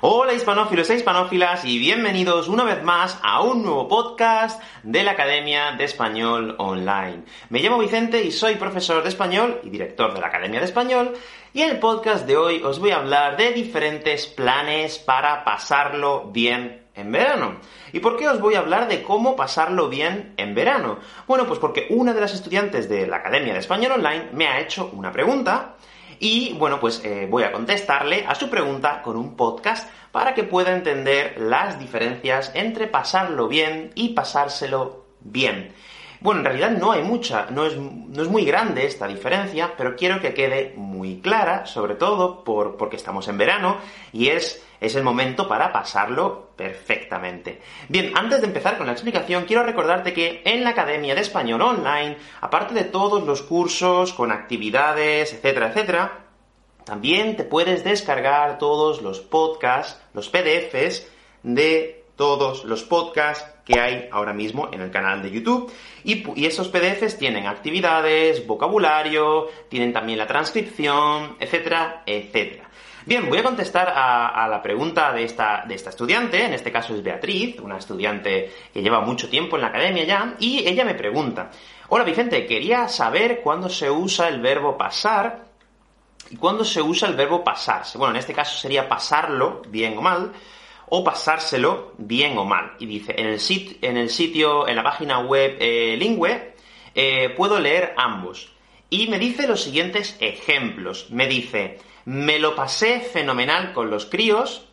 Hola hispanófilos e hispanófilas y bienvenidos una vez más a un nuevo podcast de la Academia de Español Online. Me llamo Vicente y soy profesor de español y director de la Academia de Español y en el podcast de hoy os voy a hablar de diferentes planes para pasarlo bien en verano. ¿Y por qué os voy a hablar de cómo pasarlo bien en verano? Bueno, pues porque una de las estudiantes de la Academia de Español Online me ha hecho una pregunta y bueno, pues eh, voy a contestarle a su pregunta con un podcast para que pueda entender las diferencias entre pasarlo bien y pasárselo bien. Bueno, en realidad no hay mucha, no es, no es muy grande esta diferencia, pero quiero que quede muy clara, sobre todo por, porque estamos en verano y es, es el momento para pasarlo perfectamente. Bien, antes de empezar con la explicación, quiero recordarte que en la Academia de Español Online, aparte de todos los cursos con actividades, etcétera, etcétera, también te puedes descargar todos los podcasts, los PDFs de todos los podcasts que hay ahora mismo en el canal de YouTube. Y, esos PDFs tienen actividades, vocabulario, tienen también la transcripción, etcétera, etcétera. Bien, voy a contestar a, la pregunta de esta, de esta estudiante, en este caso es Beatriz, una estudiante que lleva mucho tiempo en la academia ya, y ella me pregunta, Hola Vicente, quería saber cuándo se usa el verbo pasar y cuándo se usa el verbo pasarse. Bueno, en este caso sería pasarlo, bien o mal, o pasárselo bien o mal. Y dice, en el, en el sitio, en la página web eh, Lingüe, eh, puedo leer ambos. Y me dice los siguientes ejemplos. Me dice, me lo pasé fenomenal con los críos,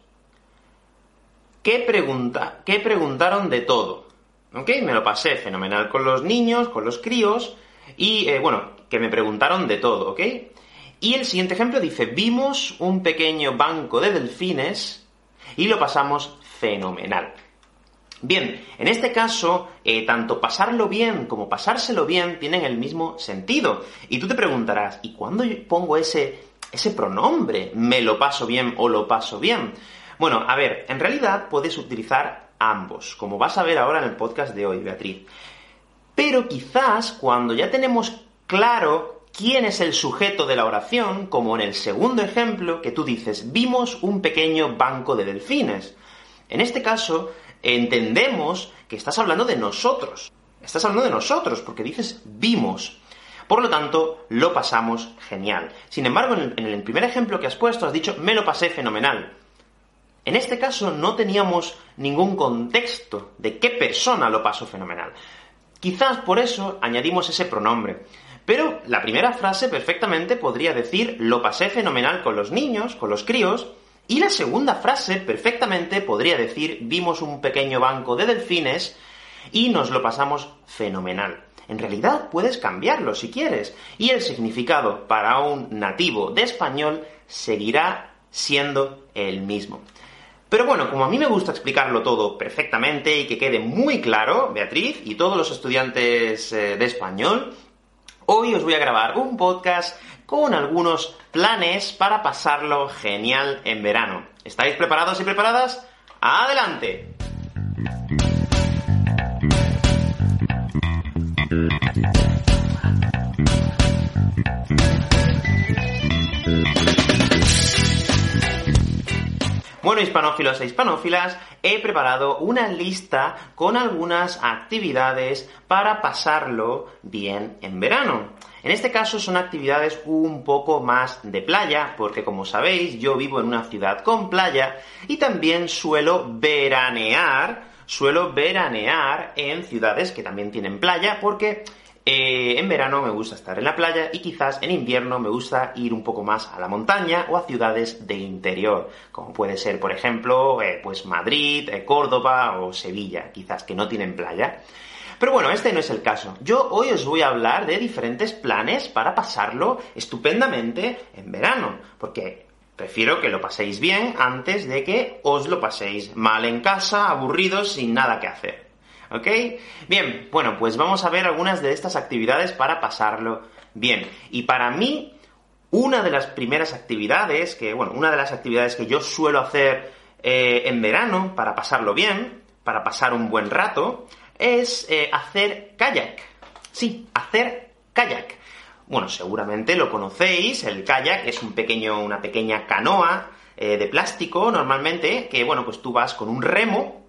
¿Qué pregunta, ¿Qué preguntaron de todo. ¿Ok? Me lo pasé fenomenal con los niños, con los críos, y eh, bueno, que me preguntaron de todo, ¿ok? Y el siguiente ejemplo dice, vimos un pequeño banco de delfines y lo pasamos fenomenal. Bien, en este caso, eh, tanto pasarlo bien como pasárselo bien tienen el mismo sentido. Y tú te preguntarás, ¿y cuándo pongo ese, ese pronombre? ¿Me lo paso bien o lo paso bien? Bueno, a ver, en realidad puedes utilizar ambos, como vas a ver ahora en el podcast de hoy, Beatriz. Pero quizás cuando ya tenemos claro quién es el sujeto de la oración, como en el segundo ejemplo que tú dices, vimos un pequeño banco de delfines. En este caso, entendemos que estás hablando de nosotros. Estás hablando de nosotros, porque dices vimos. Por lo tanto, lo pasamos genial. Sin embargo, en el, primer ejemplo que has puesto, has dicho, me lo pasé fenomenal. En este caso, no teníamos ningún contexto de qué persona lo pasó fenomenal. Quizás por eso añadimos ese pronombre. Pero la primera frase perfectamente podría decir lo pasé fenomenal con los niños, con los críos, y la segunda frase perfectamente podría decir vimos un pequeño banco de delfines y nos lo pasamos fenomenal. En realidad puedes cambiarlo si quieres, y el significado para un nativo de español seguirá siendo el mismo. Pero bueno, como a mí me gusta explicarlo todo perfectamente y que quede muy claro, Beatriz y todos los estudiantes eh, de español, Hoy os voy a grabar un podcast con algunos planes para pasarlo genial en verano. ¿Estáis preparados y preparadas? ¡Adelante! Hispanófilos e hispanófilas, he preparado una lista con algunas actividades para pasarlo bien en verano. En este caso son actividades un poco más de playa, porque como sabéis, yo vivo en una ciudad con playa y también suelo veranear, suelo veranear en ciudades que también tienen playa, porque eh, en verano me gusta estar en la playa y quizás en invierno me gusta ir un poco más a la montaña o a ciudades de interior, como puede ser, por ejemplo, eh, pues Madrid, eh, Córdoba o Sevilla, quizás que no tienen playa. Pero bueno, este no es el caso. Yo hoy os voy a hablar de diferentes planes para pasarlo estupendamente en verano, porque prefiero que lo paséis bien antes de que os lo paséis mal en casa, aburridos, sin nada que hacer. ¿Ok? Bien, bueno, pues vamos a ver algunas de estas actividades para pasarlo bien. Y para mí, una de las primeras actividades, que, bueno, una de las actividades que yo suelo hacer eh, en verano para pasarlo bien, para pasar un buen rato, es eh, hacer kayak. Sí, hacer kayak. Bueno, seguramente lo conocéis, el kayak es un pequeño, una pequeña canoa eh, de plástico, normalmente, que, bueno, pues tú vas con un remo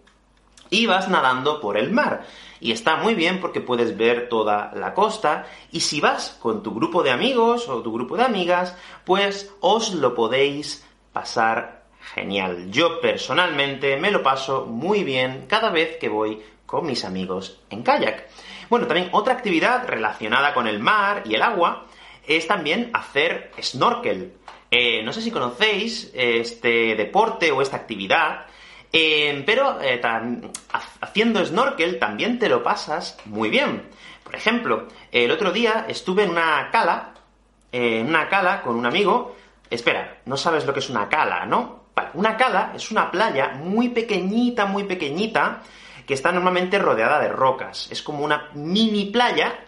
y vas nadando por el mar. Y está muy bien porque puedes ver toda la costa, y si vas con tu grupo de amigos o tu grupo de amigas, pues os lo podéis pasar genial. Yo personalmente me lo paso muy bien cada vez que voy con mis amigos en kayak. Bueno, también otra actividad relacionada con el mar y el agua es también hacer snorkel. Eh, no sé si conocéis este deporte o esta actividad, eh, pero eh, haciendo snorkel también te lo pasas muy bien. Por ejemplo, el otro día estuve en una cala, en una cala con un amigo. Espera, no sabes lo que es una cala, ¿no? una cala es una playa muy pequeñita, muy pequeñita, que está normalmente rodeada de rocas. Es como una mini playa,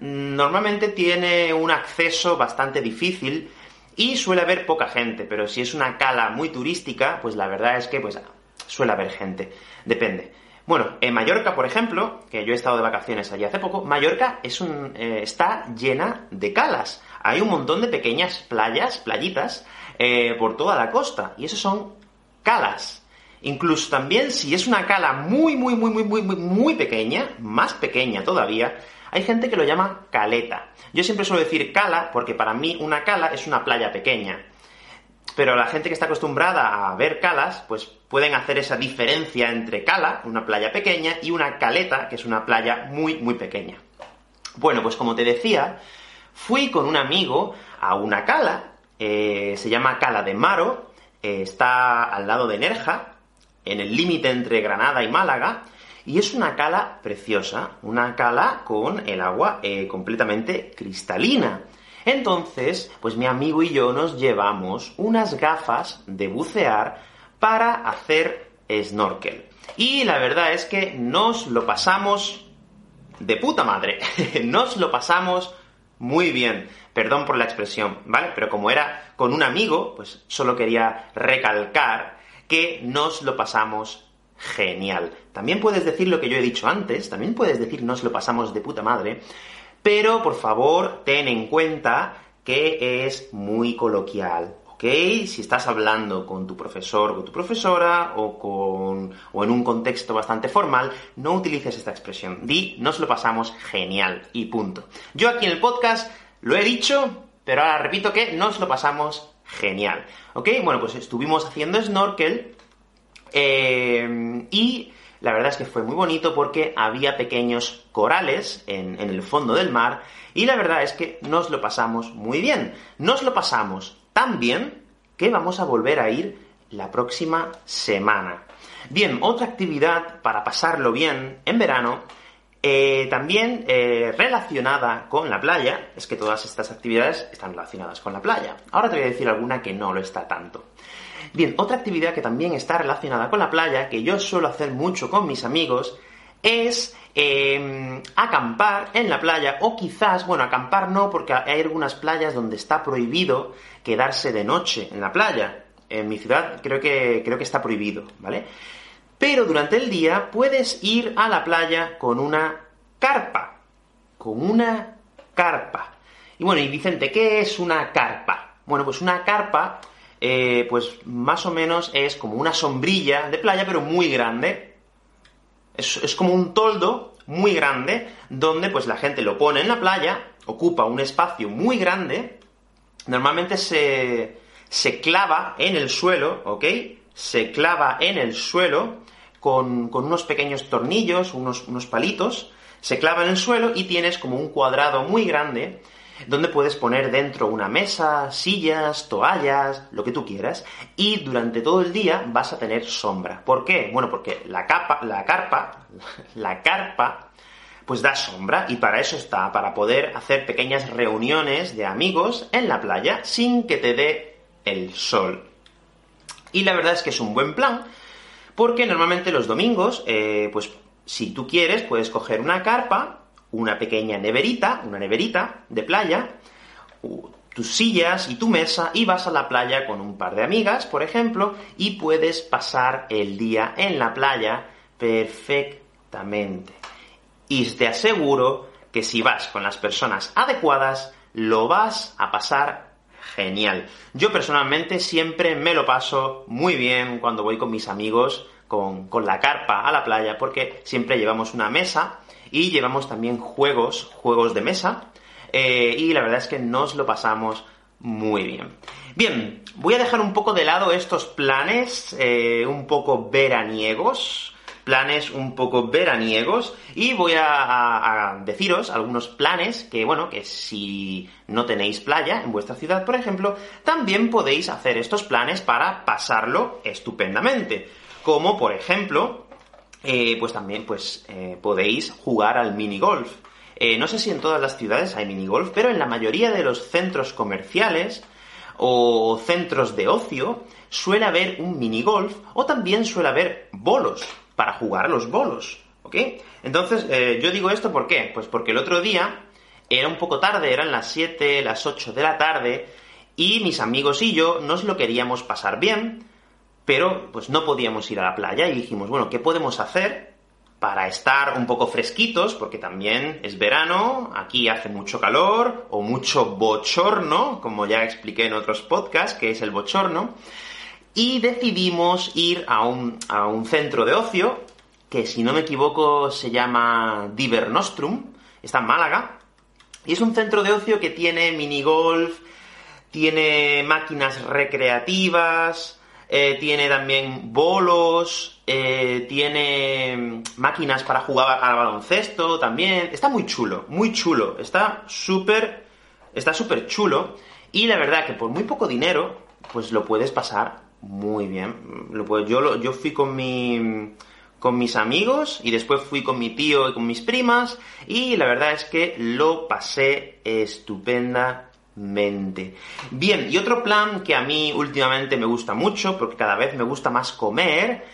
normalmente tiene un acceso bastante difícil y suele haber poca gente, pero si es una cala muy turística, pues la verdad es que pues suele haber gente, depende. Bueno, en Mallorca, por ejemplo, que yo he estado de vacaciones allí hace poco, Mallorca es un, eh, está llena de calas. Hay un montón de pequeñas playas, playitas, eh, por toda la costa, y eso son calas. Incluso también si es una cala muy, muy, muy, muy, muy, muy, muy pequeña, más pequeña todavía, hay gente que lo llama caleta. Yo siempre suelo decir cala porque para mí una cala es una playa pequeña. Pero la gente que está acostumbrada a ver calas, pues pueden hacer esa diferencia entre cala, una playa pequeña, y una caleta, que es una playa muy, muy pequeña. Bueno, pues como te decía, fui con un amigo a una cala, eh, se llama Cala de Maro, eh, está al lado de Nerja, en el límite entre Granada y Málaga, y es una cala preciosa, una cala con el agua eh, completamente cristalina. Entonces, pues mi amigo y yo nos llevamos unas gafas de bucear para hacer snorkel. Y la verdad es que nos lo pasamos de puta madre. nos lo pasamos muy bien. Perdón por la expresión, ¿vale? Pero como era con un amigo, pues solo quería recalcar que nos lo pasamos genial. También puedes decir lo que yo he dicho antes, también puedes decir nos lo pasamos de puta madre, pero por favor ten en cuenta que es muy coloquial, ¿ok? Si estás hablando con tu profesor o tu profesora o, con, o en un contexto bastante formal, no utilices esta expresión. Di, nos lo pasamos genial y punto. Yo aquí en el podcast lo he dicho, pero ahora repito que nos lo pasamos genial. ¿Ok? Bueno, pues estuvimos haciendo snorkel eh, y la verdad es que fue muy bonito porque había pequeños corales en, el fondo del mar y la verdad es que nos lo pasamos muy bien. Nos lo pasamos tan bien que vamos a volver a ir la próxima semana. Bien, otra actividad para pasarlo bien en verano eh, también eh, relacionada con la playa, es que todas estas actividades están relacionadas con la playa. Ahora te voy a decir alguna que no lo está tanto. Bien, otra actividad que también está relacionada con la playa, que yo suelo hacer mucho con mis amigos, es em, acampar en la playa, o quizás, bueno, acampar no, porque hay algunas playas donde está prohibido quedarse de noche en la playa. En mi ciudad creo que, creo que está prohibido, ¿vale? Pero durante el día puedes ir a la playa con una carpa. Con una carpa. Y bueno, y Vicente, ¿qué es una carpa? Bueno, pues una carpa, eh, pues más o menos es como una sombrilla de playa, pero muy grande. Es, es, como un toldo muy grande, donde pues la gente lo pone en la playa, ocupa un espacio muy grande, normalmente se, se clava en el suelo, ¿ok? Se clava en el suelo, con, unos pequeños tornillos, unos, unos palitos, se clava en el suelo y tienes como un cuadrado muy grande donde puedes poner dentro una mesa, sillas, toallas, lo que tú quieras, y durante todo el día vas a tener sombra. ¿Por qué? Bueno, porque la capa, la carpa, la carpa, pues da sombra, y para eso está, para poder hacer pequeñas reuniones de amigos en la playa sin que te dé el sol. Y la verdad es que es un buen plan, porque normalmente los domingos, eh, pues si tú quieres, puedes coger una carpa, una pequeña neverita, una neverita de playa, tus sillas y tu mesa, y vas a la playa con un par de amigas, por ejemplo, y puedes pasar el día en la playa perfectamente. Y te aseguro que si vas con las personas adecuadas, lo vas a pasar genial. Yo personalmente siempre me lo paso muy bien cuando voy con mis amigos con, la carpa a la playa, porque siempre llevamos una mesa y llevamos también juegos, juegos de mesa, eh, y la verdad es que nos lo pasamos muy bien. Bien, voy a dejar un poco de lado estos planes eh, un poco veraniegos, planes un poco veraniegos, y voy a, a, deciros algunos planes que, bueno, que si no tenéis playa en vuestra ciudad, por ejemplo, también podéis hacer estos planes para pasarlo estupendamente. Como, por ejemplo, eh, pues también pues, eh, podéis jugar al minigolf. Eh, no sé si en todas las ciudades hay minigolf, pero en la mayoría de los centros comerciales o centros de ocio suele haber un minigolf o también suele haber bolos para jugar los bolos, ¿ok? Entonces, yo digo esto ¿por qué? Pues porque el otro día era un poco tarde, eran las 7, las 8 de la tarde, y mis amigos y yo nos lo queríamos pasar bien, pero pues no podíamos ir a la playa y dijimos, bueno, ¿qué podemos hacer para estar un poco fresquitos? Porque también es verano, aquí hace mucho calor o mucho bochorno, como ya expliqué en otros podcasts, que es el bochorno, y decidimos ir a un, a un centro de ocio, que si no me equivoco se llama Diver Nostrum, está en Málaga, y es un centro de ocio que tiene minigolf, tiene máquinas recreativas, eh, tiene también bolos, eh, tiene máquinas para jugar al baloncesto también. Está muy chulo, muy chulo. Está súper, está súper chulo. Y la verdad que por muy poco dinero, pues lo puedes pasar muy bien. Yo, yo fui con mi, con mis amigos y después fui con mi tío y con mis primas y la verdad es que lo pasé estupenda Bien, y otro plan que a mí últimamente me gusta mucho, porque cada vez me gusta más comer,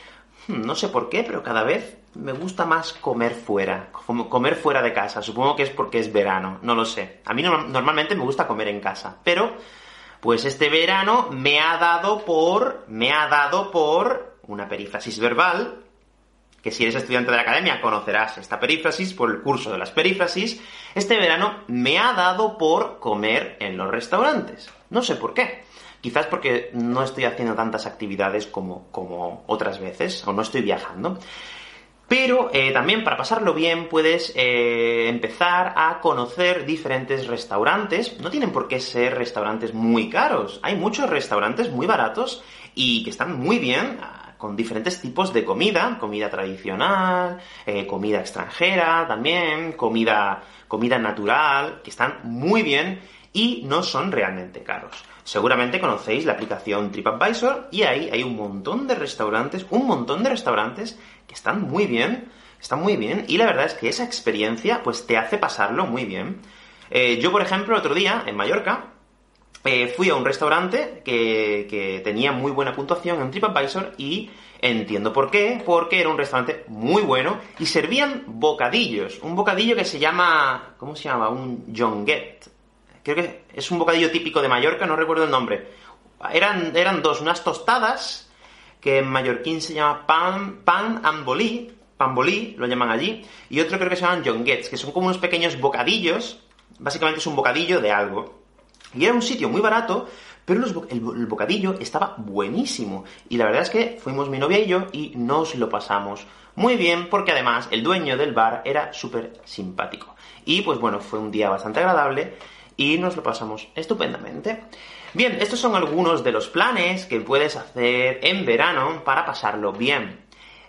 hmm, no sé por qué, pero cada vez me gusta más comer fuera, comer fuera de casa. Supongo que es porque es verano, no lo sé. A mí normalmente me gusta comer en casa, pero pues este verano me ha dado por me ha dado por una perífrasis verbal que si eres estudiante de la academia conocerás esta perífrasis por el curso de las perífrasis, este verano me ha dado por comer en los restaurantes. No sé por qué. Quizás porque no estoy haciendo tantas actividades como, como otras veces, o no estoy viajando. Pero eh, también para pasarlo bien puedes eh, empezar a conocer diferentes restaurantes. No tienen por qué ser restaurantes muy caros. Hay muchos restaurantes muy baratos y que están muy bien con diferentes tipos de comida, comida tradicional, eh, comida extranjera también, comida, comida natural, que están muy bien y no son realmente caros. Seguramente conocéis la aplicación TripAdvisor y ahí hay un montón de restaurantes, un montón de restaurantes que están muy bien, están muy bien y la verdad es que esa experiencia pues te hace pasarlo muy bien. Eh, yo, por ejemplo, otro día en Mallorca eh, fui a un restaurante que, tenía muy buena puntuación en TripAdvisor y entiendo por qué, porque era un restaurante muy bueno y servían bocadillos. Un bocadillo que se llama, ¿cómo se llama? Un jonguet. Creo que es un bocadillo típico de Mallorca, no recuerdo el nombre. Eran, eran dos, unas tostadas que en mallorquín se llama pan, pan and bolí, pan bolí, lo llaman allí, y otro creo que se llaman jonguets, que son como unos pequeños bocadillos, básicamente es un bocadillo de algo. Y era un sitio muy barato, pero el, bocadillo estaba buenísimo. Y la verdad es que fuimos mi novia y yo y nos lo pasamos muy bien, porque además el dueño del bar era súper simpático. Y pues bueno, fue un día bastante agradable y nos lo pasamos estupendamente. Bien, estos son algunos de los planes que puedes hacer en verano para pasarlo bien.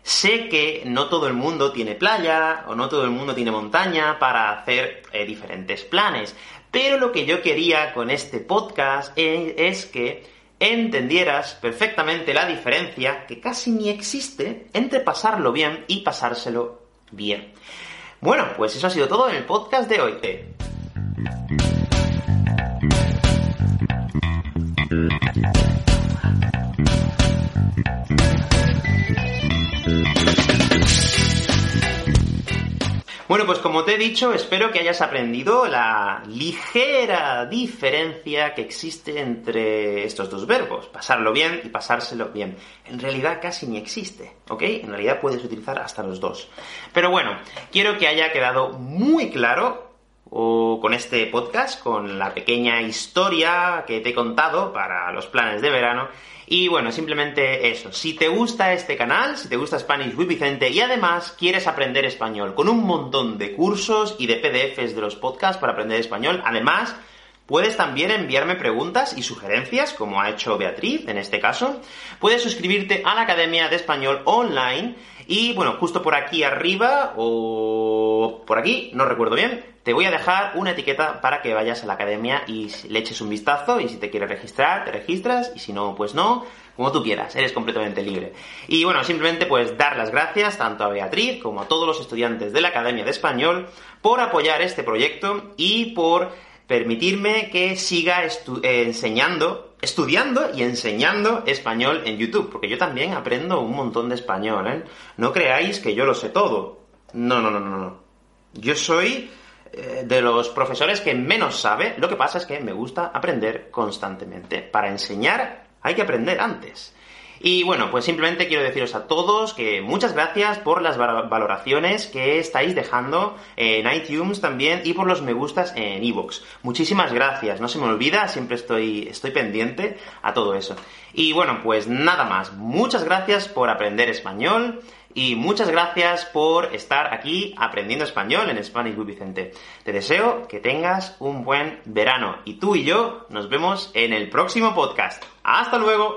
Sé que no todo el mundo tiene playa o no todo el mundo tiene montaña para hacer eh, diferentes planes, pero lo que yo quería con este podcast es, que entendieras perfectamente la diferencia, que casi ni existe, entre pasarlo bien y pasárselo bien. Bueno, pues eso ha sido todo en el podcast de hoy. Bueno, pues como te he dicho, espero que hayas aprendido la ligera diferencia que existe entre estos dos verbos, pasarlo bien y pasárselo bien. En realidad casi ni existe, ¿ok? En realidad puedes utilizar hasta los dos. Pero bueno, quiero que haya quedado muy claro o con este podcast, con la pequeña historia que te he contado para los planes de verano. Y bueno, simplemente eso. Si te gusta este canal, si te gusta Spanish with Vicente y además quieres aprender español con un montón de cursos y de PDFs de los podcasts para aprender español, además Puedes también enviarme preguntas y sugerencias, como ha hecho Beatriz en este caso. Puedes suscribirte a la Academia de Español Online y, bueno, justo por aquí arriba o por aquí, no recuerdo bien, te voy a dejar una etiqueta para que vayas a la academia y le eches un vistazo y si te quieres registrar, te registras y si no, pues no, como tú quieras, eres completamente libre. Y bueno, simplemente pues dar las gracias tanto a Beatriz como a todos los estudiantes de la Academia de Español por apoyar este proyecto y por permitirme que siga enseñando, estudiando y enseñando español en YouTube, porque yo también aprendo un montón de español, ¿eh? No creáis que yo lo sé todo. No, no, no, no, no. Yo soy de los profesores que menos sabe, lo que pasa es que me gusta aprender constantemente. Para enseñar hay que aprender antes. Y bueno, pues simplemente quiero deciros a todos que muchas gracias por las valoraciones que estáis dejando en iTunes también y por los me gustas en iVoox. Muchísimas gracias, no se me olvida, siempre estoy, estoy pendiente a todo eso. Y bueno, pues nada más, muchas gracias por aprender español y muchas gracias por estar aquí aprendiendo español en Spanish with Vicente. Te deseo que tengas un buen verano y tú y yo nos vemos en el próximo podcast. ¡Hasta luego!